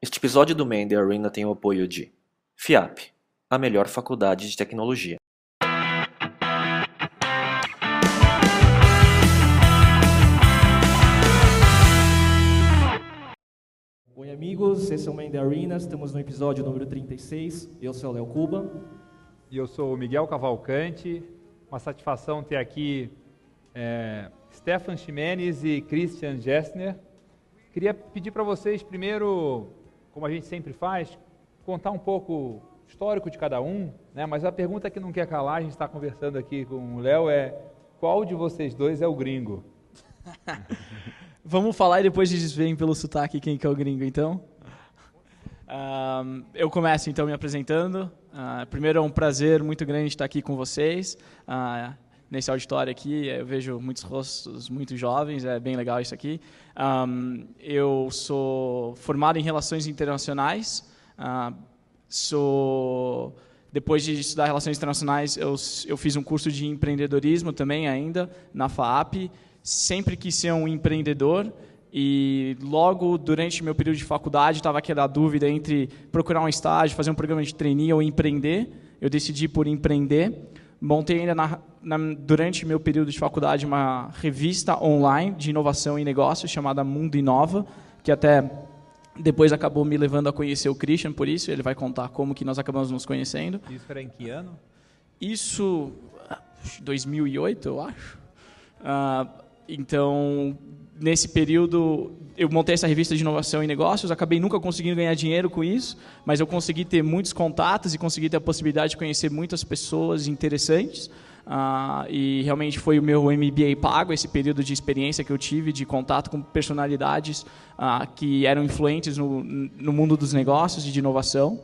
Este episódio do The Arena tem o apoio de FIAP, a melhor faculdade de tecnologia. Oi, amigos, esse é o The Arena, estamos no episódio número 36. Eu sou o Léo Cuba. E eu sou o Miguel Cavalcante. Uma satisfação ter aqui é, Stefan Ximenes e Christian Gessner. Queria pedir para vocês, primeiro, como a gente sempre faz, contar um pouco histórico de cada um, né? mas a pergunta que não quer calar, a gente está conversando aqui com o Léo, é qual de vocês dois é o gringo? Vamos falar e depois eles veem pelo sotaque quem que é o gringo, então. Uh, eu começo então me apresentando. Uh, primeiro é um prazer muito grande estar aqui com vocês. Uh, nesse auditório aqui, eu vejo muitos rostos muito jovens, é bem legal isso aqui. Um, eu sou formado em Relações Internacionais, sou... Depois de estudar Relações Internacionais, eu, eu fiz um curso de empreendedorismo também ainda, na FAAP, sempre quis ser um empreendedor e logo durante meu período de faculdade estava aquela dúvida entre procurar um estágio, fazer um programa de trainee ou empreender. Eu decidi por empreender. Montei ainda na, na, durante meu período de faculdade uma revista online de inovação e negócios chamada Mundo Inova, que até depois acabou me levando a conhecer o Christian, por isso ele vai contar como que nós acabamos nos conhecendo. Isso era em que ano? Isso 2008, eu acho. Uh, então, nesse período, eu montei essa revista de inovação e negócios, acabei nunca conseguindo ganhar dinheiro com isso, mas eu consegui ter muitos contatos e consegui ter a possibilidade de conhecer muitas pessoas interessantes. Uh, e realmente foi o meu MBA pago, esse período de experiência que eu tive, de contato com personalidades uh, que eram influentes no, no mundo dos negócios e de inovação.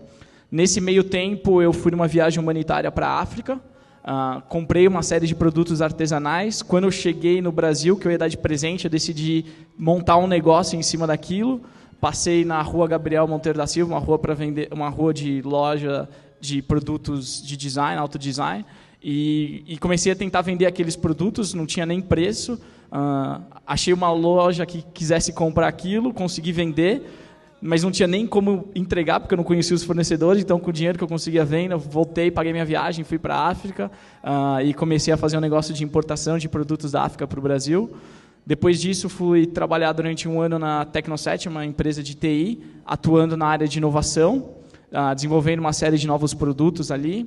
Nesse meio tempo, eu fui numa viagem humanitária para a África, Uh, comprei uma série de produtos artesanais. Quando eu cheguei no Brasil, que eu ia dar de presente, eu decidi montar um negócio em cima daquilo. Passei na rua Gabriel Monteiro da Silva, uma rua para vender, uma rua de loja de produtos de design, auto design, e, e comecei a tentar vender aqueles produtos. Não tinha nem preço. Uh, achei uma loja que quisesse comprar aquilo, consegui vender mas não tinha nem como entregar porque eu não conhecia os fornecedores. Então, com o dinheiro que eu conseguia venda, voltei, paguei minha viagem, fui para a África uh, e comecei a fazer um negócio de importação de produtos da África para o Brasil. Depois disso, fui trabalhar durante um ano na Tecnoset, uma empresa de TI, atuando na área de inovação, uh, desenvolvendo uma série de novos produtos ali.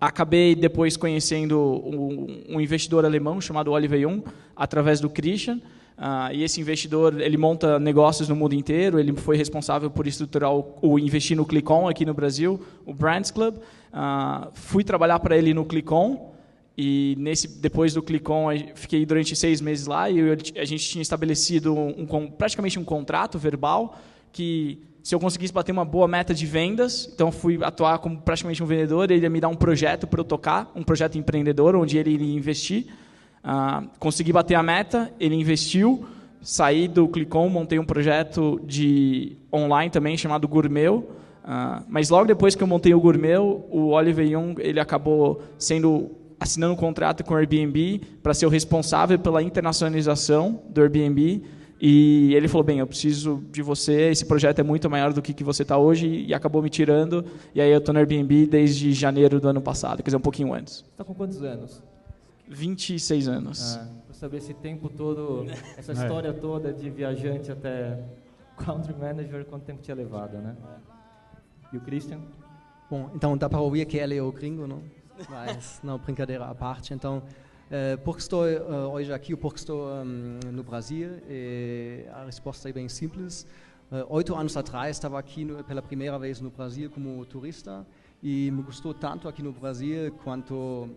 Acabei depois conhecendo um, um investidor alemão chamado Oliver Jung, através do Christian, Uh, e esse investidor ele monta negócios no mundo inteiro. Ele foi responsável por estruturar o, o investir no Clicon aqui no Brasil, o Brands Club. Uh, fui trabalhar para ele no Clicon e nesse depois do Clicon fiquei durante seis meses lá e eu, a gente tinha estabelecido um, um, praticamente um contrato verbal que se eu conseguisse bater uma boa meta de vendas, então fui atuar como praticamente um vendedor, ele ia me dar um projeto para eu tocar, um projeto empreendedor onde ele iria investir. Ah, consegui bater a meta, ele investiu, saí do Clicon, montei um projeto de online também chamado Gourmeu. Uh, mas logo depois que eu montei o Gourmeu, o Oliver Young ele acabou sendo assinando um contrato com o Airbnb para ser o responsável pela internacionalização do Airbnb. E ele falou: bem, eu preciso de você. Esse projeto é muito maior do que que você está hoje e acabou me tirando. E aí eu estou no Airbnb desde janeiro do ano passado, quer dizer, um pouquinho antes. Está com quantos anos? 26 anos. Ah, para saber esse tempo todo, essa história toda de viajante até country manager, quanto tempo tinha levado, né? E o Christian? Bom, então dá para ouvir que ele é o gringo, não? Mas, não, brincadeira à parte. Então, uh, por que estou uh, hoje aqui, ou por que estou um, no Brasil? E a resposta é bem simples. Uh, oito anos atrás estava aqui no, pela primeira vez no Brasil como turista e me gostou tanto aqui no Brasil quanto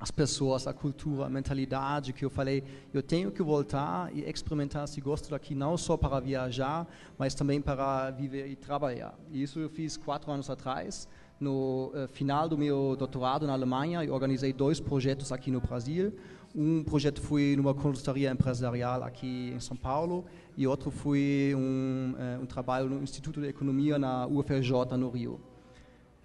as pessoas, a cultura, a mentalidade que eu falei, eu tenho que voltar e experimentar se gosto daqui não só para viajar, mas também para viver e trabalhar. E isso eu fiz quatro anos atrás. No uh, final do meu doutorado na Alemanha, eu organizei dois projetos aqui no Brasil. Um projeto foi numa consultoria empresarial aqui em São Paulo e outro foi um, uh, um trabalho no Instituto de Economia na UFRJ no Rio.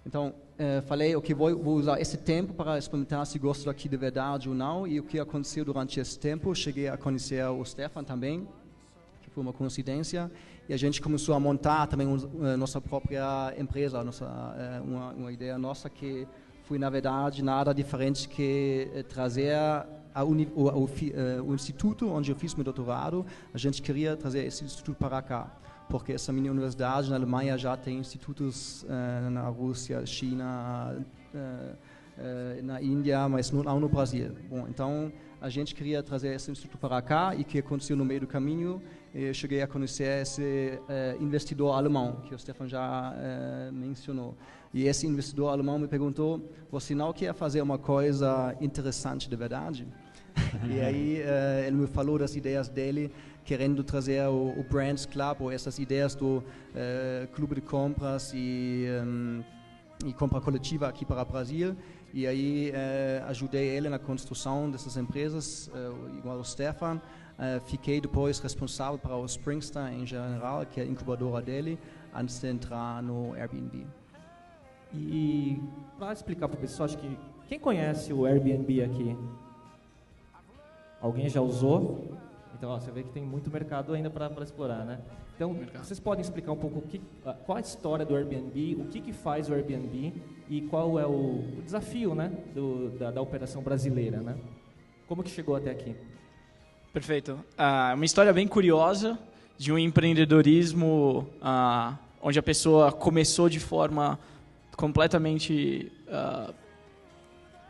Então, é, falei, ok, vou, vou, usar esse tempo para experimentar se gosto daqui de verdade ou não. E o que aconteceu durante esse tempo, cheguei a conhecer o Stefan também, que foi uma coincidência. e a gente começou a montar também uh, nossa própria empresa, nossa, uh, uma, uma, ideia nossa que foi, na verdade, nada diferente que trazer uni, o, o, o, instituto onde eu fiz meu doutorado, a gente queria trazer esse instituto para cá, porque essa minha universidade na Alemanha já tem institutos na Rússia, China, na Índia, mas não no Brasil. Bom, então a gente queria trazer esse instituto para cá e o que aconteceu no meio do caminho eu cheguei a conhecer esse investidor alemão que o Stefan já mencionou. E esse investidor alemão me perguntou: você não quer fazer uma coisa interessante de verdade? e aí ele me falou das ideias dele, querendo trazer o, o Brands Club ou essas ideias do clube de compras e, um, e compra coletiva aqui para o Brasil. E aí ajudei ele na construção dessas empresas, igual o Stefan. Uh, fiquei depois responsável para o Springstar em geral, que é a incubadora dele, antes de entrar no Airbnb. E para explicar para o pessoal, acho que quem conhece o Airbnb aqui? Alguém já usou? Então ó, você vê que tem muito mercado ainda para explorar, né? Então vocês podem explicar um pouco que, qual a história do Airbnb, o que, que faz o Airbnb e qual é o, o desafio, né, do, da, da operação brasileira, né? Como que chegou até aqui? Perfeito. Ah, uma história bem curiosa de um empreendedorismo ah, onde a pessoa começou de forma completamente ah,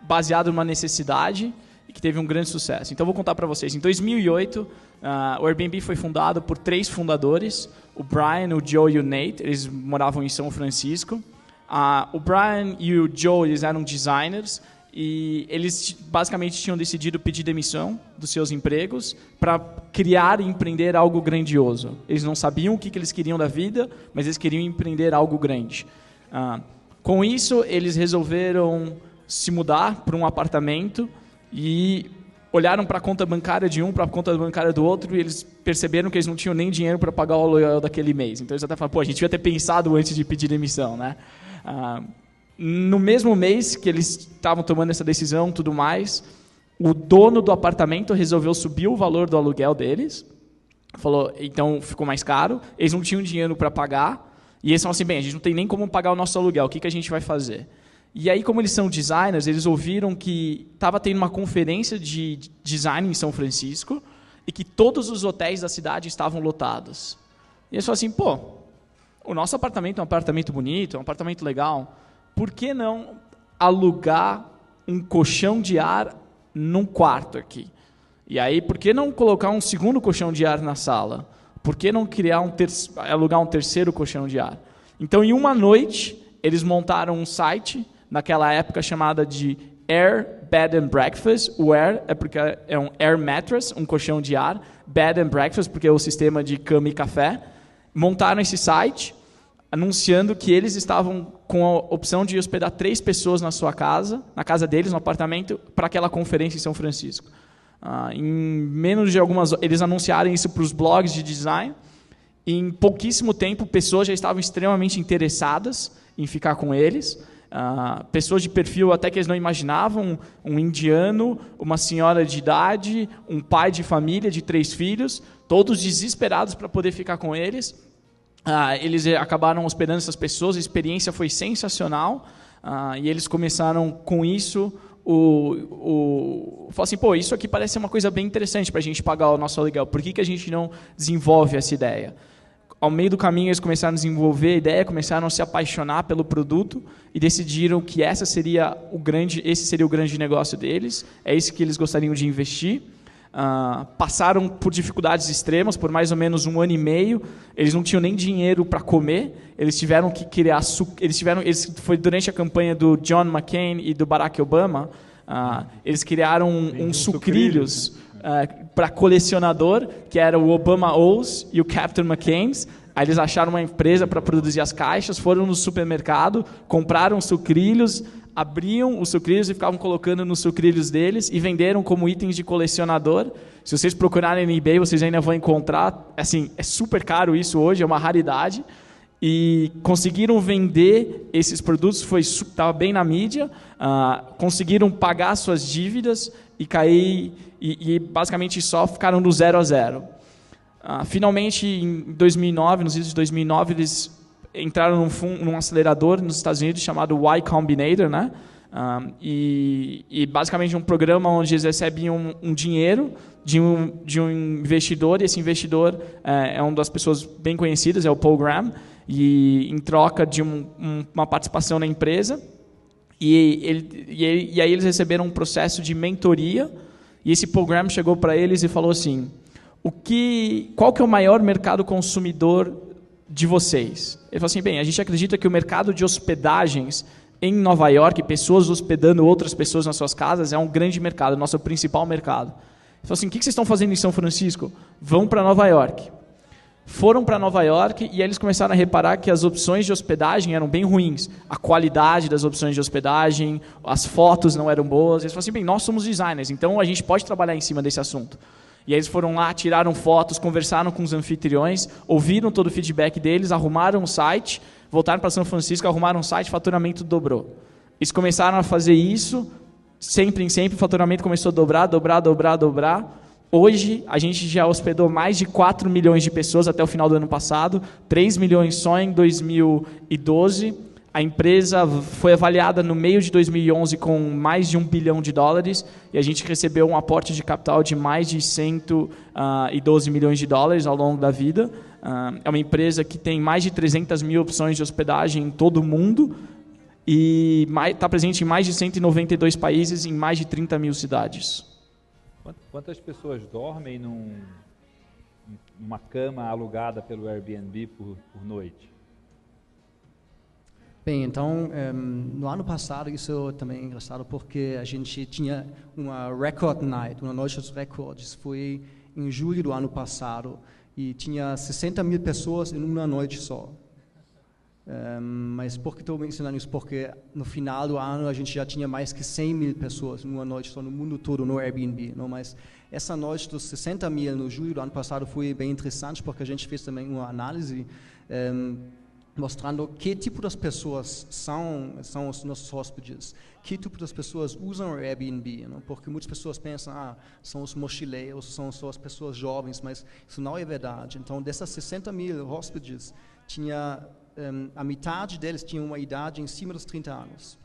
baseada numa necessidade e que teve um grande sucesso. Então, vou contar para vocês. Em 2008, ah, o Airbnb foi fundado por três fundadores, o Brian, o Joe e o Nate. Eles moravam em São Francisco. Ah, o Brian e o Joe eles eram designers e eles basicamente tinham decidido pedir demissão dos seus empregos para criar e empreender algo grandioso. Eles não sabiam o que, que eles queriam da vida, mas eles queriam empreender algo grande. Ah, com isso, eles resolveram se mudar para um apartamento e olharam para a conta bancária de um, para a conta bancária do outro, e eles perceberam que eles não tinham nem dinheiro para pagar o aluguel daquele mês. Então eles até falaram, pô, a gente devia ter pensado antes de pedir demissão, né? Ah, no mesmo mês que eles estavam tomando essa decisão, tudo mais, o dono do apartamento resolveu subir o valor do aluguel deles. Falou, então ficou mais caro. Eles não tinham dinheiro para pagar. E eles falaram assim: bem, a gente não tem nem como pagar o nosso aluguel. O que, que a gente vai fazer? E aí, como eles são designers, eles ouviram que estava tendo uma conferência de design em São Francisco e que todos os hotéis da cidade estavam lotados. E eles falaram assim: pô, o nosso apartamento é um apartamento bonito, é um apartamento legal por que não alugar um colchão de ar num quarto aqui? E aí, por que não colocar um segundo colchão de ar na sala? Por que não criar um alugar um terceiro colchão de ar? Então, em uma noite, eles montaram um site, naquela época chamada de Air Bed and Breakfast. O Air é porque é um Air Mattress, um colchão de ar. Bed and Breakfast, porque é o sistema de cama e café. Montaram esse site anunciando que eles estavam com a opção de hospedar três pessoas na sua casa, na casa deles, no apartamento, para aquela conferência em São Francisco. Ah, em menos de algumas, eles anunciaram isso para os blogs de design. Em pouquíssimo tempo, pessoas já estavam extremamente interessadas em ficar com eles. Ah, pessoas de perfil até que eles não imaginavam, um indiano, uma senhora de idade, um pai de família de três filhos, todos desesperados para poder ficar com eles. Ah, eles acabaram hospedando essas pessoas, a experiência foi sensacional. Ah, e eles começaram com isso o, o assim, pô, isso aqui parece uma coisa bem interessante para a gente pagar o nosso aluguel. Por que, que a gente não desenvolve essa ideia? Ao meio do caminho eles começaram a desenvolver a ideia, começaram a se apaixonar pelo produto e decidiram que essa seria o grande, esse seria o grande negócio deles. É isso que eles gostariam de investir. Uh, passaram por dificuldades extremas por mais ou menos um ano e meio. Eles não tinham nem dinheiro para comer. Eles tiveram que criar. Eles tiveram. Eles, foi durante a campanha do John McCain e do Barack Obama. Uh, eles criaram um, uns sucrilhos uh, ah, para colecionador, que era o Obama O's e o Captain McCain's. Aí eles acharam uma empresa para produzir as caixas, foram no supermercado, compraram sucrilhos, abriam os sucrilhos e ficavam colocando nos sucrilhos deles e venderam como itens de colecionador. Se vocês procurarem no eBay, vocês ainda vão encontrar. Assim, é super caro isso hoje, é uma raridade. E conseguiram vender esses produtos, foi estava bem na mídia. Uh, conseguiram pagar suas dívidas e cair e, e, basicamente só ficaram do zero a zero. Uh, finalmente, em 2009, nos idos de 2009, eles entraram num, num acelerador nos Estados Unidos chamado Y Combinator, né? Um, e, e, basicamente um programa onde eles recebem um, um dinheiro de um, de um investidor, e esse investidor é, é uma das pessoas bem conhecidas, é o Paul Graham, e em troca de um, uma participação na empresa, e, ele, e, ele, e aí eles receberam um processo de mentoria, e esse Paul Graham chegou para eles e falou assim, o que, qual que é o maior mercado consumidor de vocês? Ele falou assim, bem, a gente acredita que o mercado de hospedagens em Nova York, pessoas hospedando outras pessoas nas suas casas, é um grande mercado, nosso principal mercado. Ele falou assim: o que vocês estão fazendo em São Francisco? Vão para Nova York. Foram para Nova York e eles começaram a reparar que as opções de hospedagem eram bem ruins. A qualidade das opções de hospedagem, as fotos não eram boas. Eles falaram assim: bem, nós somos designers, então a gente pode trabalhar em cima desse assunto. E aí eles foram lá, tiraram fotos, conversaram com os anfitriões, ouviram todo o feedback deles, arrumaram o site voltaram para São Francisco, arrumaram um site, faturamento dobrou. Eles começaram a fazer isso, sempre em sempre, o faturamento começou a dobrar, dobrar, dobrar, dobrar. Hoje, a gente já hospedou mais de 4 milhões de pessoas até o final do ano passado, 3 milhões só em 2012. A empresa foi avaliada no meio de 2011 com mais de um bilhão de dólares e a gente recebeu um aporte de capital de mais de 112 ah, milhões de dólares ao longo da vida. Ah, é uma empresa que tem mais de 300 mil opções de hospedagem em todo o mundo e está presente em mais de 192 países, em mais de 30 mil cidades. Quantas pessoas dormem num, numa cama alugada pelo Airbnb por, por noite? Bem, então, um, eh, no ano passado, isso também é engraçado, porque a gente tinha uma record night, uma noite dos recordes, foi em julho do ano passado, e tinha 60 mil pessoas em uma noite só. Um, mas por que estou mencionando isso? Porque no final do ano a gente já tinha mais que 100 mil pessoas numa noite só no mundo todo no Airbnb. Não? Mas essa noite dos 60 mil no julho do ano passado foi bem interessante porque a gente fez também uma análise um, mostrando que tipo das pessoas são são os nossos hóspedes, que tipo das pessoas usam o Airbnb, não? porque muitas pessoas pensam, ah, são os mochileiros, são só as pessoas jovens, mas isso não é verdade. Então, dessas 60 mil hóspedes, tinha um, a metade deles tinha uma idade em cima dos 30 anos.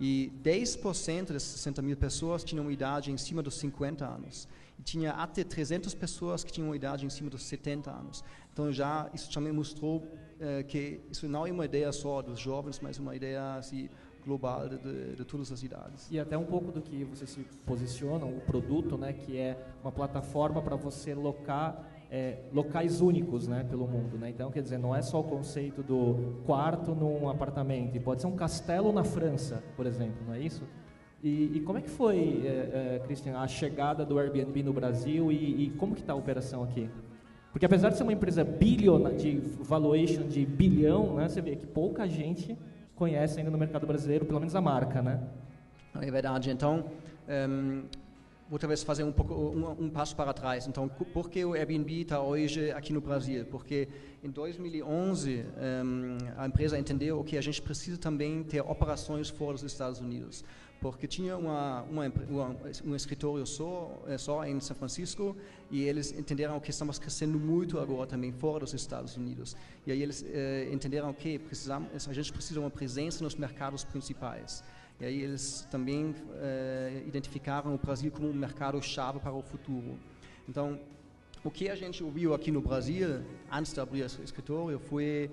E 10% dessas 60 mil pessoas tinham uma idade em cima dos 50 anos. E tinha até 300 pessoas que tinham uma idade em cima dos 70 anos. Então já isso também mostrou é, que isso não é uma ideia só dos jovens, mas uma ideia assim, global de, de, de, todas as idades. E até um pouco do que você se posiciona, o produto, né, que é uma plataforma para você locar é, locais únicos, né, pelo mundo, né? Então, quer dizer, não é só o conceito do quarto num apartamento, pode ser um castelo na França, por exemplo, não é isso? E, e como é que foi, é, é, Christian, a chegada do Airbnb no Brasil e, e como que está a operação aqui? Porque apesar de ser uma empresa bilhona, de valuation de bilhão, né, você vê que pouca gente conhece ainda no mercado brasileiro, pelo menos a marca, né? É verdade. Então, um, vou talvez fazer um pouco um, um, passo para trás. Então, por que o Airbnb está hoje aqui no Brasil? Porque em 2011 um, a empresa entendeu que a gente precisa também ter operações fora dos Estados Unidos porque tinha uma, uma, uma, um escritório só, eh, só em São Francisco e eles entenderam que estamos crescendo muito agora também fora dos Estados Unidos. E aí eles eh, entenderam que precisamos, a gente precisa de uma presença nos mercados principais. E aí eles também eh, identificaram o Brasil como um mercado-chave para o futuro. Então, o que a gente ouviu aqui no Brasil, antes de abrir o escritório, foi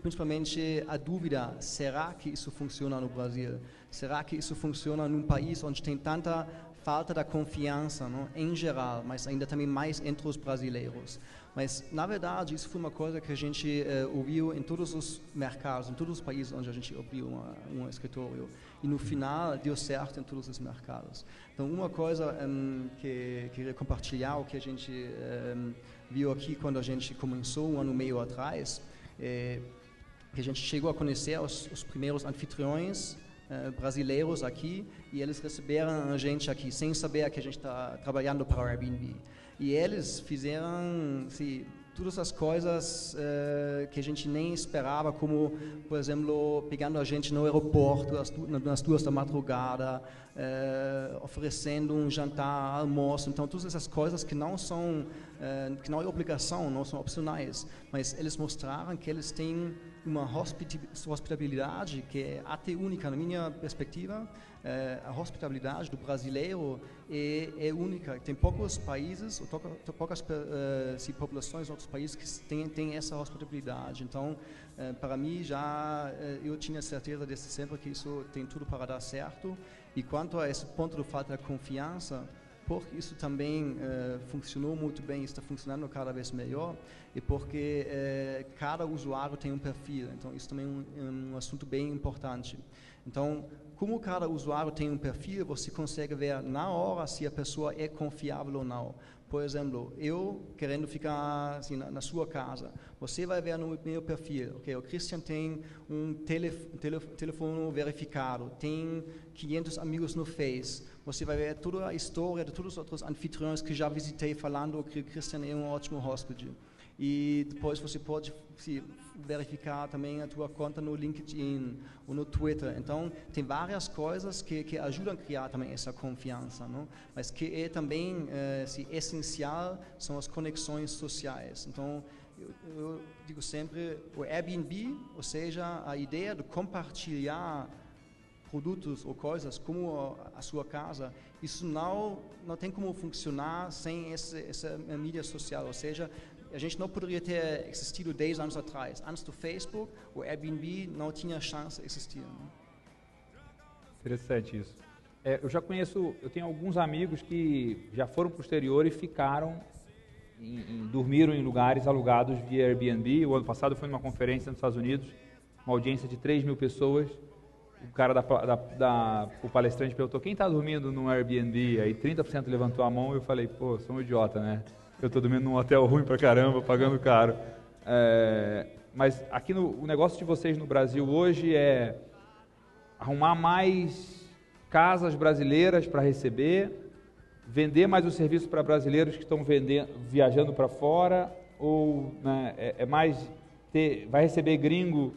principalmente a dúvida: será que isso funciona no Brasil? Será que isso funciona num país onde tem tanta falta da confiança, não? em geral, mas ainda também mais entre os brasileiros? Mas, na verdade, isso foi uma coisa que a gente uh, ouviu em todos os mercados, em todos os países onde a gente abriu um escritório. E, no final, deu certo em todos os mercados. Então, uma coisa um, que queria compartilhar, o que a gente um, viu aqui quando a gente começou um ano e meio atrás, é que a gente chegou a conhecer os, os primeiros anfitriões uh, brasileiros aqui e eles receberam a gente aqui sem saber que a gente está trabalhando para o Airbnb. E eles fizeram, se todas as coisas uh, que a gente nem esperava, como, por exemplo, pegando a gente no aeroporto nas duas da madrugada, uh, oferecendo um jantar, almoço. Então, todas essas coisas que não são, uh, que não é obrigação, não são opcionais, mas eles mostraram que eles têm uma hospitabilidade que é até única na minha perspectiva. Eh, a hospitabilidade do brasileiro é, é, única. Tem poucos países, ou poucas uh, populações em outros países que têm, têm essa hospitabilidade. Então, uh, para mim, já uh, eu tinha certeza desde sempre que isso tem tudo para dar certo. E quanto a esse ponto de falta de confiança, porque isso também uh, funcionou muito bem, está funcionando cada vez melhor, e porque uh, cada usuário tem um perfil. Então, isso também é um, um, assunto bem importante. Então, como cada usuário tem um perfil, você consegue ver na hora se a pessoa é confiável ou não. Por exemplo, eu querendo ficar assim, na, na, sua casa, você vai ver no meu perfil, ok? O Christian tem um telef telef telefone verificado, tem 500 amigos no Face você vai ver toda a história de todos os outros anfitriões que já visitei falando que o Christian é um ótimo hóspede. E depois você pode se, verificar também a tua conta no LinkedIn ou no Twitter. Então, tem várias coisas que, que ajudam a criar também essa confiança. Não? Mas que é também eh, se, essencial são as conexões sociais. Então, eu, eu digo sempre, o Airbnb, ou seja, a ideia de compartilhar produtos ou coisas como a sua casa, isso não não tem como funcionar sem esse, essa mídia social, ou seja, a gente não poderia ter existido 10 anos atrás. Antes do Facebook, o Airbnb não tinha chance de existir. Né? Interessante isso. É, eu já conheço, eu tenho alguns amigos que já foram para o exterior e ficaram, em, em, dormiram em lugares alugados via Airbnb. O ano passado foi numa conferência nos Estados Unidos, uma audiência de 3 mil pessoas o cara da, da, da, o palestrante perguntou quem está dormindo num Airbnb, aí 30% levantou a mão e eu falei, pô, sou um idiota, né? Eu estou dormindo num hotel ruim pra caramba, pagando caro. É, mas aqui no, o negócio de vocês no Brasil hoje é arrumar mais casas brasileiras para receber, vender mais o serviço para brasileiros que estão vendendo, viajando para fora, ou né, é, é mais ter, vai receber gringo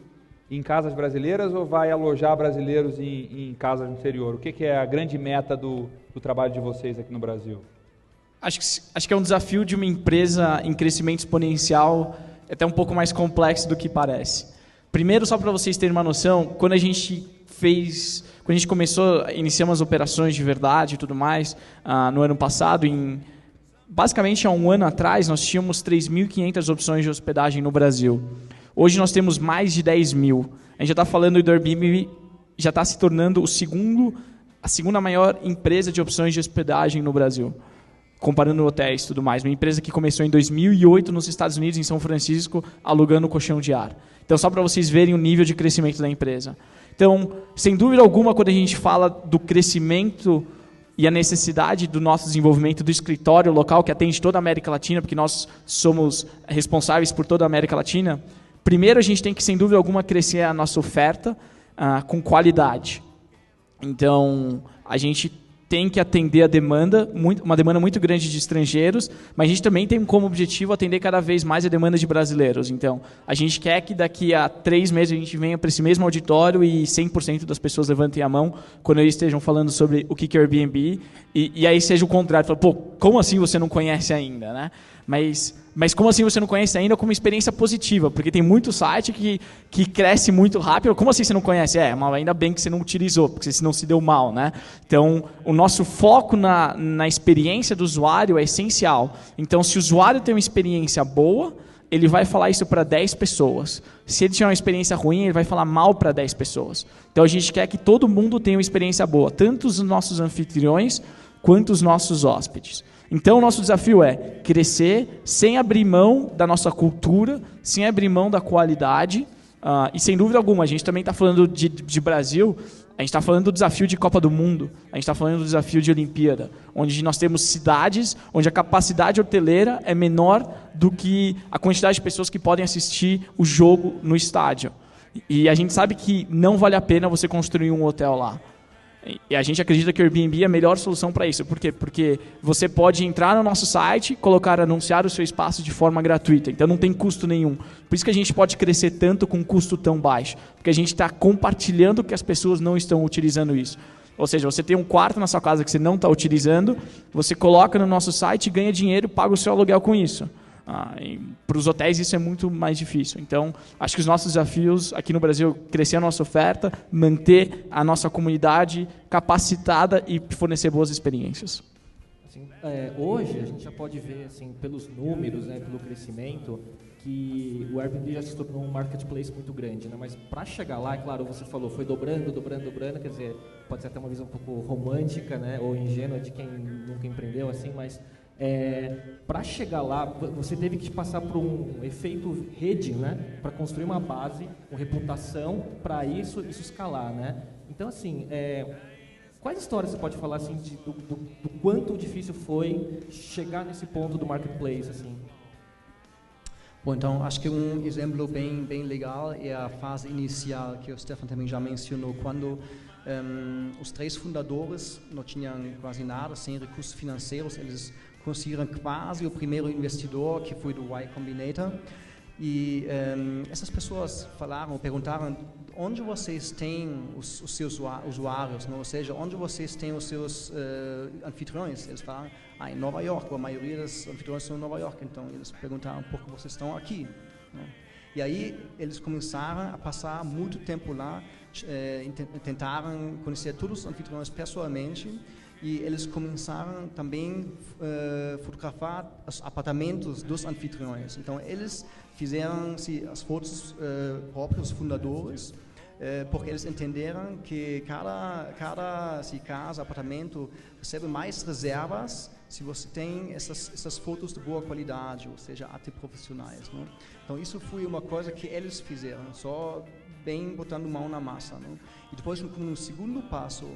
em casas brasileiras ou vai alojar brasileiros em, em casas no exterior? O que, que, é a grande meta do, do trabalho de vocês aqui no Brasil? Acho que, acho que é um desafio de uma empresa em crescimento exponencial até um pouco mais complexo do que parece. Primeiro, só para vocês terem uma noção, quando a gente fez, quando a gente começou, iniciamos as operações de verdade e tudo mais, uh, no ano passado, em, basicamente há um ano atrás, nós tínhamos 3.500 opções de hospedagem no Brasil. Hoje nós temos mais de 10 mil. A gente já está falando do Airbnb, já está se tornando o segundo, a segunda maior empresa de opções de hospedagem no Brasil, comparando hotéis e tudo mais. Uma empresa que começou em 2008 nos Estados Unidos, em São Francisco, alugando colchão de ar. Então, só para vocês verem o nível de crescimento da empresa. Então, sem dúvida alguma, quando a gente fala do crescimento e a necessidade do nosso desenvolvimento do escritório local que atende toda a América Latina, porque nós somos responsáveis por toda a América Latina, Primeiro, a gente tem que, sem dúvida alguma, crescer a nossa oferta uh, com qualidade. Então, a gente tem que atender a demanda, uma demanda muito grande de estrangeiros, mas a gente também tem como objetivo atender cada vez mais a demanda de brasileiros. Então, a gente quer que daqui a três meses a gente venha para esse mesmo auditório e 100% das pessoas levantem a mão quando eles estejam falando sobre o que é Airbnb, e, e aí seja o contrário, fala, pô, como assim você não conhece ainda, né? Mas mas como assim você não conhece ainda como experiência positiva? Porque tem muito site que, que cresce muito rápido. Como assim você não conhece? É, mas ainda bem que você não utilizou, porque senão se deu mal, né? Então, o nosso foco na, na experiência do usuário é essencial. Então, se o usuário tem uma experiência boa, ele vai falar isso para 10 pessoas. Se ele tiver uma experiência ruim, ele vai falar mal para 10 pessoas. Então, a gente quer que todo mundo tenha uma experiência boa, tanto os nossos anfitriões quanto os nossos hóspedes. Então, o nosso desafio é crescer sem abrir mão da nossa cultura, sem abrir mão da qualidade. Uh, e, sem dúvida alguma, a gente também está falando de, de Brasil, a gente está falando do desafio de Copa do Mundo, a gente está falando do desafio de Olimpíada, onde nós temos cidades onde a capacidade hoteleira é menor do que a quantidade de pessoas que podem assistir o jogo no estádio. E a gente sabe que não vale a pena você construir um hotel lá. E a gente acredita que o Airbnb é a melhor solução para isso. Por quê? Porque você pode entrar no nosso site, colocar, anunciar o seu espaço de forma gratuita. Então não tem custo nenhum. Por isso que a gente pode crescer tanto com um custo tão baixo. Porque a gente está compartilhando que as pessoas não estão utilizando isso. Ou seja, você tem um quarto na sua casa que você não está utilizando, você coloca no nosso site, ganha dinheiro, paga o seu aluguel com isso. Ah, para os hotéis isso é muito mais difícil. Então, acho que os nossos desafios aqui no Brasil crescer a nossa oferta, manter a nossa comunidade capacitada e fornecer boas experiências. Assim, é, hoje a gente já pode ver assim pelos números, né, pelo crescimento, que o Airbnb já se tornou um marketplace muito grande, né? Mas para chegar lá, é claro, você falou, foi dobrando, dobrando, dobrando, quer dizer, pode ser até uma visão um pouco romântica, né, ou ingênua de quem nunca empreendeu assim, mas é, para chegar lá, você teve que passar por um efeito rede, né, para construir uma base, com reputação, para isso isso escalar, né? Então assim, é, quais histórias você pode falar assim de, do, do, do quanto difícil foi chegar nesse ponto do marketplace, assim? Bom, então acho que um exemplo bem bem legal é a fase inicial que o Stefan também já mencionou, quando um, os três fundadores não tinham quase nada, sem recursos financeiros, eles conseguiram quase o primeiro investidor, que foi do Y Combinator. E um, essas pessoas falaram, perguntaram onde vocês têm os, os seus usuários, não? ou seja, onde vocês têm os seus uh, anfitriões. Eles falaram, ah, em Nova York, a maioria dos anfitriões são em Nova York, então eles perguntaram por que vocês estão aqui. Né? E aí eles começaram a passar muito tempo lá, eh, tentaram conhecer todos os anfitriões pessoalmente e eles começaram também a uh, fotografar os apartamentos dos anfitriões. Então eles fizeram as fotos uh, próprios fundadores é, porque eles entenderam que cada, cada se casa, apartamento, recebe mais reservas se você tem essas, essas fotos de boa qualidade, ou seja, até profissionais. Né? Então, isso foi uma coisa que eles fizeram, só bem botando mão na massa. Né? E depois, como um segundo passo,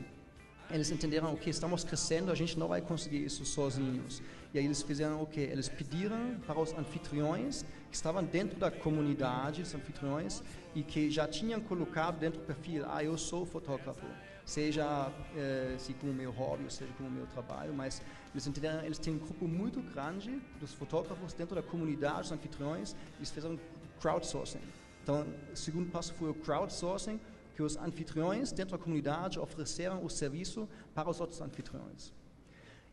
eles entenderam, ok, estamos crescendo, a gente não vai conseguir isso sozinhos. E aí eles fizeram o? Eles pediram para os anfitriões que estavam dentro da comunidade, os anfitriões, e que já tinham colocado dentro do perfil, ah, eu sou fotógrafo, seja eh, se como meu hobby, seja como meu trabalho, mas eles entenderam, eles têm um grupo muito grande dos fotógrafos dentro da comunidade, dos anfitriões, eles fizeram crowdsourcing. Então, o segundo passo foi o crowdsourcing, que os anfitriões dentro da comunidade ofereceram o serviço para os outros anfitriões.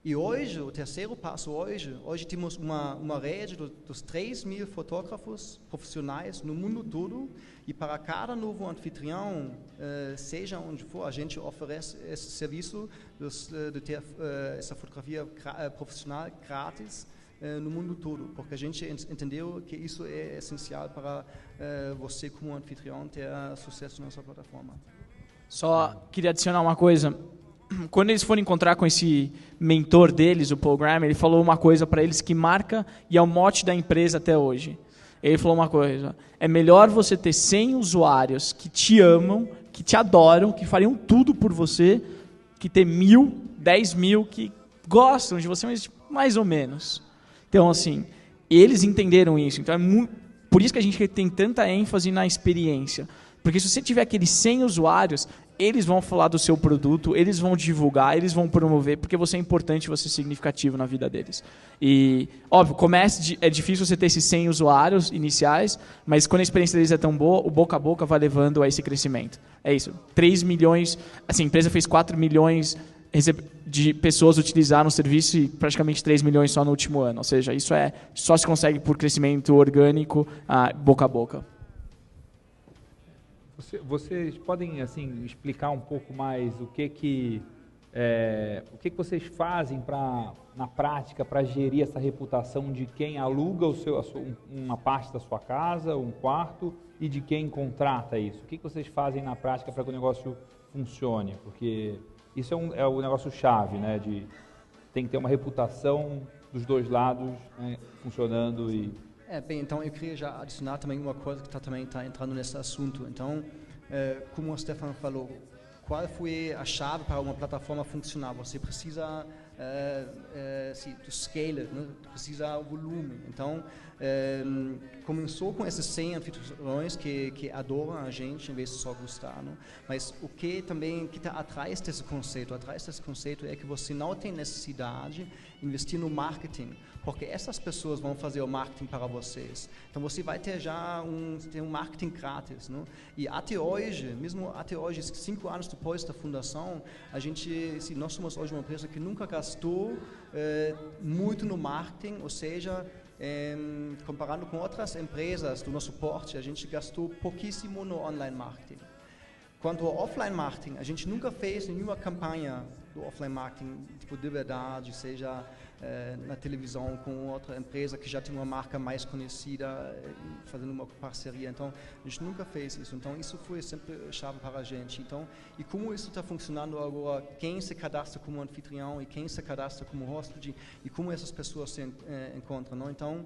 E hoje, o terceiro passo hoje, hoje temos uma, uma rede do, dos 3 mil fotógrafos profissionais no mundo todo e para cada novo anfitrião, uh, seja onde for, a gente oferece esse serviço dos, uh, de ter uh, essa fotografia profissional grátis no mundo todo, porque a gente entendeu que isso é essencial para você como anfitrião ter sucesso na sua plataforma. Só queria adicionar uma coisa quando eles foram encontrar com esse mentor deles, o Paul Graham, ele falou uma coisa para eles que marca e é o mote da empresa até hoje. Ele falou uma coisa: é melhor você ter 100 usuários que te amam, que te adoram, que fariam tudo por você, que ter mil, dez mil que gostam de você, mas mais ou menos. Então, assim, eles entenderam isso. Então, é muito, por isso que a gente tem tanta ênfase na experiência. Porque se você tiver aqueles 100 usuários, eles vão falar do seu produto, eles vão divulgar, eles vão promover, porque você é importante, você é significativo na vida deles. E, óbvio, comece, é difícil você ter esses 100 usuários iniciais, mas quando a experiência deles é tão boa, o boca a boca vai levando a esse crescimento. É isso. 3 milhões, assim, a empresa fez 4 milhões de pessoas utilizaram o serviço e praticamente 3 milhões só no último ano. Ou seja, isso é só se consegue por crescimento orgânico, ah, boca a boca. Você, vocês podem assim explicar um pouco mais o que que é, o que, que vocês fazem para na prática para gerir essa reputação de quem aluga o seu, sua, uma parte da sua casa, um quarto e de quem contrata isso? O que, que vocês fazem na prática para que o negócio funcione? Porque isso é, um, é o negócio chave, né? De tem que ter uma reputação dos dois lados né, funcionando e é, bem, então eu queria já adicionar também uma coisa que tá, também está entrando nesse assunto. Então, é, como o Stefano falou, qual foi a chave para uma plataforma funcionar? Você precisa é, é, se tu scale, né? precisa volume. Então, é, começou com esses 100 anfitriões que, que adoram a gente, em vez de só gostar. Né? Mas o que também que está atrás desse conceito, atrás desse conceito é que você não tem necessidade de investir no marketing, porque essas pessoas vão fazer o marketing para vocês. Então você vai ter já um, ter um marketing grátis. Né? E até hoje, mesmo até hoje, cinco anos depois da fundação, a gente, se nós somos hoje uma empresa que nunca gastou eh, muito no marketing, ou seja, comparando com outras empresas do nosso porte, a gente gastou pouquíssimo no online marketing. Quanto ao offline marketing, a gente nunca fez nenhuma campanha do offline marketing tipo, de verdade, seja na televisão com outra empresa que já tem uma marca mais conhecida, eh, fazendo uma parceria. Então, a gente nunca fez isso. Então, isso foi sempre chave para a gente. Então, e como isso está funcionando agora, quem se cadastra como anfitrião e quem se cadastra como hóspede e como essas pessoas se eh, encontram. Não? Então,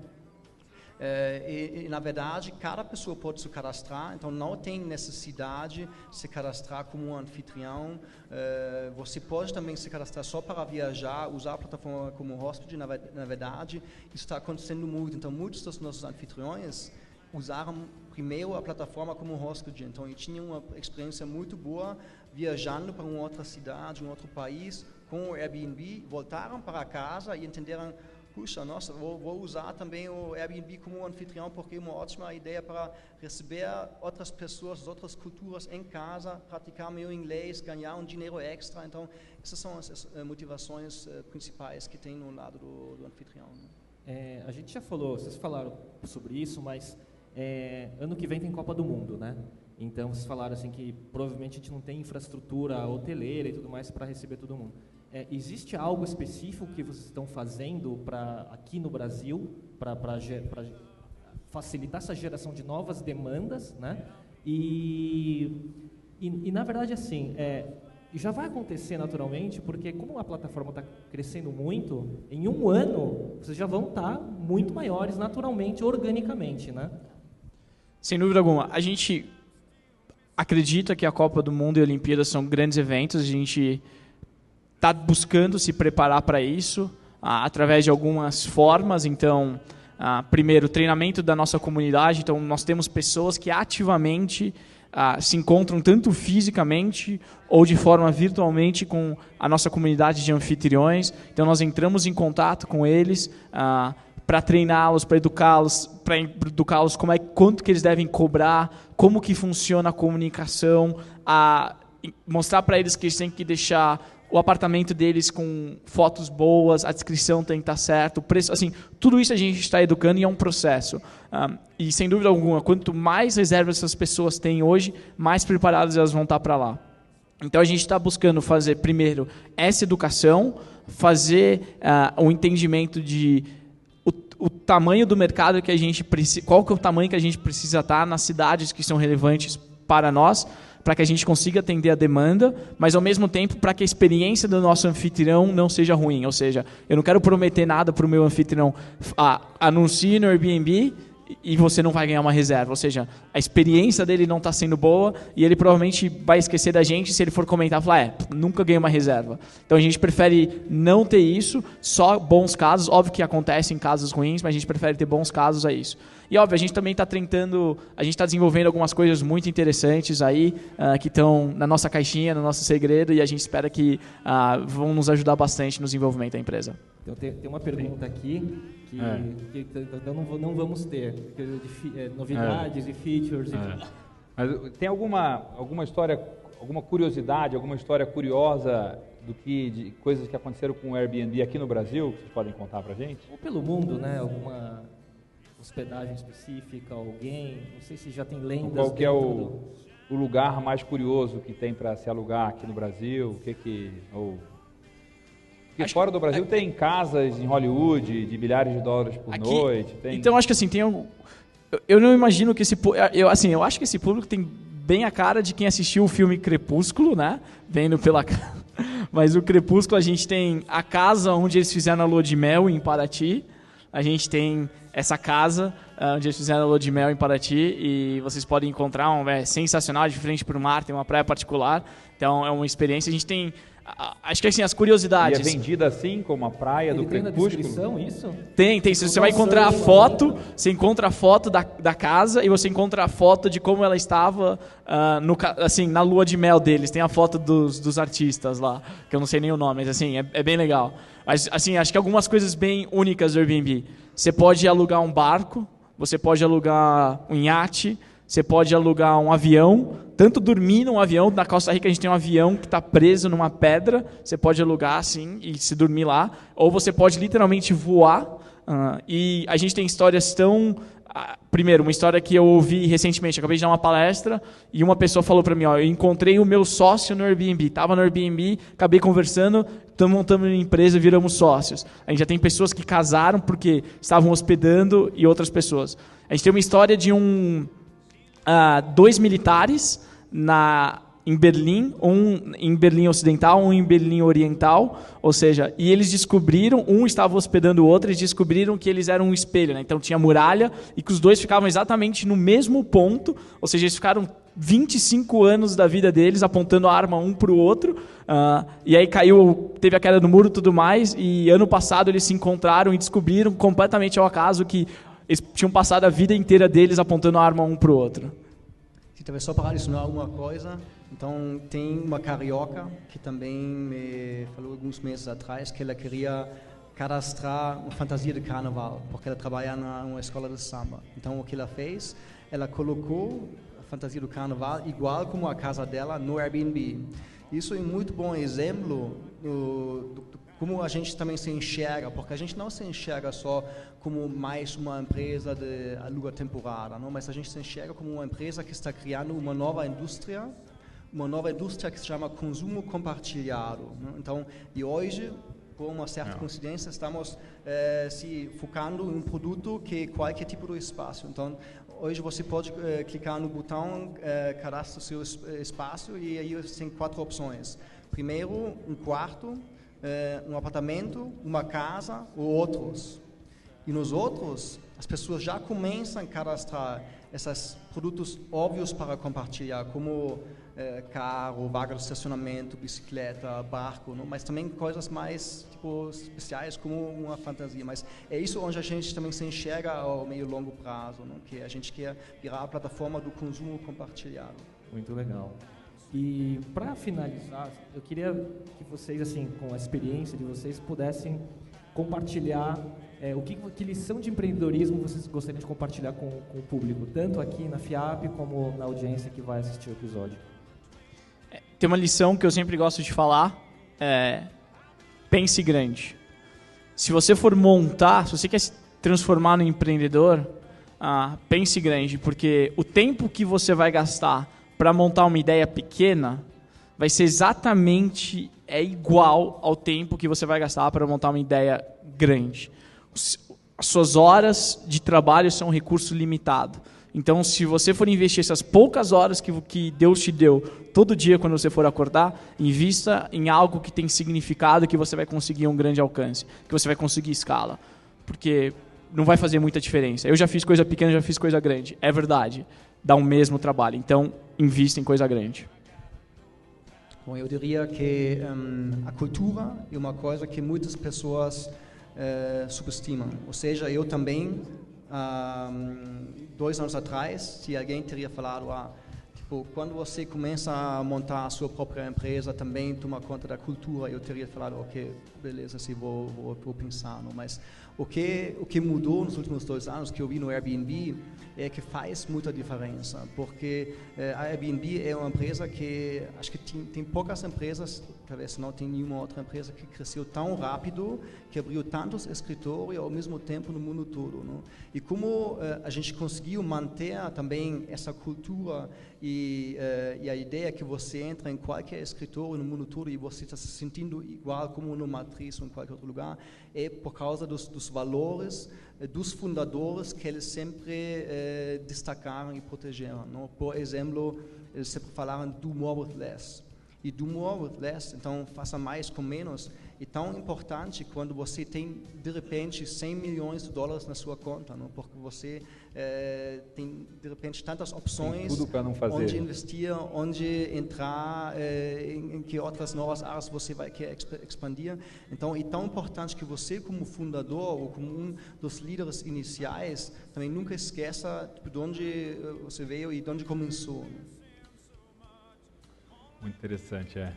é, e, e, na verdade, cada pessoa pode se cadastrar, então não tem necessidade de se cadastrar como um anfitrião. É, você pode também se cadastrar só para viajar, usar a plataforma como hóspede. Na, na verdade, isso está acontecendo muito. Então, muitos dos nossos anfitriões usaram primeiro a plataforma como hóspede. Então, eu tinha uma experiência muito boa viajando para uma outra cidade, um outro país, com o Airbnb, voltaram para casa e entenderam puxa, nossa, vou, vou, usar também o Airbnb como anfitrião porque é uma ótima ideia para receber outras pessoas, outras culturas em casa, praticar meu inglês, ganhar um dinheiro extra. Então, essas são as, eh, motivações uh, principais que tem no lado do, do anfitrião. Né? É, a gente já falou, vocês falaram sobre isso, mas é, ano que vem tem Copa do Mundo, né? Então, vocês falaram assim que provavelmente a gente não tem infraestrutura hoteleira e tudo mais para receber todo mundo. É, existe algo específico que vocês estão fazendo para aqui no Brasil para facilitar essa geração de novas demandas, né? E, e, e na verdade assim, é, já vai acontecer naturalmente, porque como a plataforma está crescendo muito, em um ano vocês já vão estar tá muito maiores naturalmente, organicamente, né? Sem dúvida alguma. A gente acredita que a Copa do Mundo e a Olimpíada são grandes eventos. A gente está buscando se preparar para isso ah, através de algumas formas. Então, ah, primeiro, treinamento da nossa comunidade. Então, nós temos pessoas que ativamente ah, se encontram tanto fisicamente ou de forma virtualmente com a nossa comunidade de anfitriões. Então, nós entramos em contato com eles para treiná-los, para educá-los, para educá-los como é quanto que eles devem cobrar, como que funciona a comunicação, a mostrar para eles que eles têm que deixar o apartamento deles com fotos boas, a descrição tem que estar certo, o preço, assim, tudo isso a gente está educando e é um processo. Um, ah, e sem dúvida alguma, quanto mais reservas essas pessoas têm hoje, mais preparadas elas vão estar para lá. Então a gente está buscando fazer primeiro essa educação, fazer uh, um entendimento de o, o, tamanho do mercado que a gente precisa, qual que é o tamanho que a gente precisa estar nas cidades que são relevantes para nós para que a gente consiga atender a demanda, mas ao mesmo tempo para que a experiência do nosso anfitrião não seja ruim. Ou seja, eu não quero prometer nada para o meu anfitrião. Ah, anuncie no Airbnb e você não vai ganhar uma reserva. Ou seja, a experiência dele não está sendo boa e ele provavelmente vai esquecer da gente se ele for comentar falar, é, nunca ganhei uma reserva. Então a gente prefere não ter isso, só bons casos. Óbvio que acontecem casos ruins, mas a gente prefere ter bons casos a isso. E óbvio, a gente também está tentando, a gente está desenvolvendo algumas coisas muito interessantes aí, uh, que estão na nossa caixinha, no nosso segredo, e a gente espera que uh, vão nos ajudar bastante no desenvolvimento da empresa. Então, tem, tem uma pergunta aqui que, é. que então não, não, vamos ter, de, é, novidades é. e features. É. Mas tem alguma, alguma história, alguma curiosidade, alguma história curiosa do que de coisas que aconteceram com o Airbnb aqui no Brasil que vocês podem contar para gente? Ou pelo mundo, né? Alguma hospedagem específica, alguém, não sei se já tem lendas. Qual que é o, do... o lugar mais curioso que tem para se alugar aqui no Brasil? O que que ou porque acho fora do Brasil que, tem casas em Hollywood de milhares de dólares por aqui, noite. Tem... Então acho que assim tem um, eu não imagino que esse eu assim eu acho que esse público tem bem a cara de quem assistiu o filme Crepúsculo, né? Vendo pela mas o Crepúsculo a gente tem a casa onde eles fizeram a lua de mel em Paraty a gente tem essa casa uh, onde eles fizeram a lua de mel em Paraty e vocês podem encontrar um é sensacional de frente para o mar tem uma praia particular então é uma experiência a gente tem acho que assim, as curiosidades. E é vendida assim, como a praia Ele do tem crepúsculo? descrição isso? Tem, tem. Você vai encontrar a foto, você encontra a foto da, da casa e você encontra a foto de como ela estava ah, no, assim, na lua de mel deles. Tem a foto dos, dos artistas lá, que eu não sei nem o nome, mas assim, é, é bem legal. Mas assim, acho que algumas coisas bem únicas do Airbnb. Você pode alugar um barco, você pode alugar um iate, você pode alugar um avião, tanto dormir num avião, na Costa Rica a gente tem um avião que está preso numa pedra, você pode alugar assim e se dormir lá, ou você pode literalmente voar. ah, e a gente tem histórias tão. ah, primeiro, uma história que eu ouvi recentemente, acabei de dar uma palestra e uma pessoa falou para mim: ó, eu encontrei o meu sócio no Airbnb, estava no Airbnb, acabei conversando, estamos montando uma empresa, viramos sócios. A gente já tem pessoas que casaram porque estavam hospedando e outras pessoas. A gente tem uma história de um dois militares na em Berlim, um em Berlim Ocidental, um em Berlim Oriental, ou seja, e eles descobriram, um estava hospedando o outro, eles descobriram que eles eram um espelho, né? então tinha muralha, e que os dois ficavam exatamente no mesmo ponto, ou seja, eles ficaram 25 anos da vida deles apontando a arma um para o outro, ah, e aí caiu, teve a queda do muro e tudo mais, e ano passado eles se encontraram e descobriram completamente ao acaso que eles tinham passado a vida inteira deles apontando a arma um para o outro. Sim, talvez só para adicionar uma coisa, então tem uma carioca que também me falou alguns meses atrás que ela queria cadastrar uma fantasia de carnaval, porque ela trabalha numa escola de samba. Então o que ela fez, ela colocou a fantasia do carnaval igual como a casa dela no Airbnb. Isso é muito bom exemplo do, do- do como a gente também se enxerga, porque a gente não se enxerga só como mais uma empresa de aluga temporada, não? mas a gente se enxerga como uma empresa que está criando uma nova indústria, uma nova indústria que se chama consumo compartilhado. não? Então, e hoje, por uma certa coincidência, estamos eh, se focando em um produto que qualquer tipo de espaço. Então, hoje você pode eh, clicar no botão eh, cadastra seu es- espaço e aí você tem quatro opções. Primeiro, um quarto, eh, um apartamento, uma casa ou outros. E nos outros, as pessoas já começam a cadastrar esses produtos óbvios para compartilhar, como eh, carro, vaga de estacionamento, bicicleta, barco, não? mas também coisas mais tipo, especiais, como uma fantasia. Mas é isso onde a gente também se enxerga ao meio longo prazo, não? que a gente quer virar a plataforma do consumo compartilhado. Muito legal. E para finalizar, eu queria que vocês, assim, com a experiência de vocês, pudessem compartilhar é, o que, que lição de empreendedorismo vocês gostariam de compartilhar com, com o público, tanto aqui na FIAP como na audiência que vai assistir o episódio. Tem uma lição que eu sempre gosto de falar, é pense grande. Se você for montar, se você quer se transformar no empreendedor, ah, pense grande, porque o tempo que você vai gastar para montar uma ideia pequena vai ser exatamente é igual ao tempo que você vai gastar para montar uma ideia grande. As suas horas de trabalho são um recurso limitado. Então, se você for investir essas poucas horas que, que Deus te deu todo dia quando você for acordar, invista em algo que tem significado, que você vai conseguir um grande alcance, que você vai conseguir escala. Porque não vai fazer muita diferença. Eu já fiz coisa pequena, já fiz coisa grande. É verdade. Dá o mesmo trabalho. Então, invista em coisa grande. Bom, eu diria que hum, a cultura é uma coisa que muitas pessoas eh, subestimam. Ou seja, eu também, ah, dois anos atrás, se alguém teria falado, ah, tipo, quando você começa a montar a sua própria empresa, também toma conta da cultura, eu teria falado, ok, beleza, se vou, vou, vou pensar. Não? Mas o que, o que mudou nos últimos dois anos, que eu vi no Airbnb, é que faz muita diferença, porque eh, a Airbnb é uma empresa que acho que tem, tem poucas empresas, talvez não tem nenhuma outra empresa que cresceu tão rápido, que abriu tantos escritórios ao mesmo tempo no mundo todo. Não? E como eh, a gente conseguiu manter também essa cultura e, eh, e a ideia que você entra em qualquer escritório no mundo todo e você está se sentindo igual como numa matriz ou em qualquer outro lugar, é por causa dos, dos valores eh, dos fundadores que eles sempre destacaram e protegeram. Não? Por exemplo, eles sempre falaram do more with less. E do more with less, então faça mais com menos, é tão importante quando você tem de repente 100 milhões de dólares na sua conta, não? porque você é, tem de repente tantas opções onde investir, onde entrar, é, em, em, que outras novas áreas você vai querer expandir. Então é tão importante que você como fundador ou como um dos líderes iniciais também nunca esqueça de onde você veio e de onde começou. Muito interessante, é.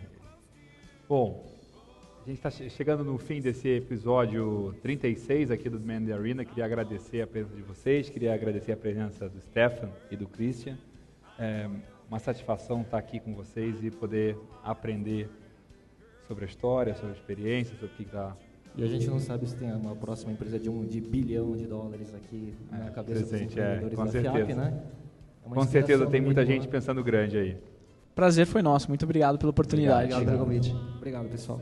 Bom, a gente está chegando no fim desse episódio 36 aqui do Man the Arena. Queria agradecer a presença de vocês, queria agradecer a presença do Stefan e do Christian. É uma satisfação estar aqui com vocês e poder aprender sobre a história, sobre a experiência, sobre o que está e a gente não sabe se tem uma próxima empresa de um de bilhão de dólares aqui é, na cabeça presente, dos empreendedores é, da certeza. FIAP, né? É com certeza tem muita gente pensando grande aí. Prazer foi nosso. Muito obrigado pela oportunidade. Obrigado pelo convite. Obrigado, pessoal.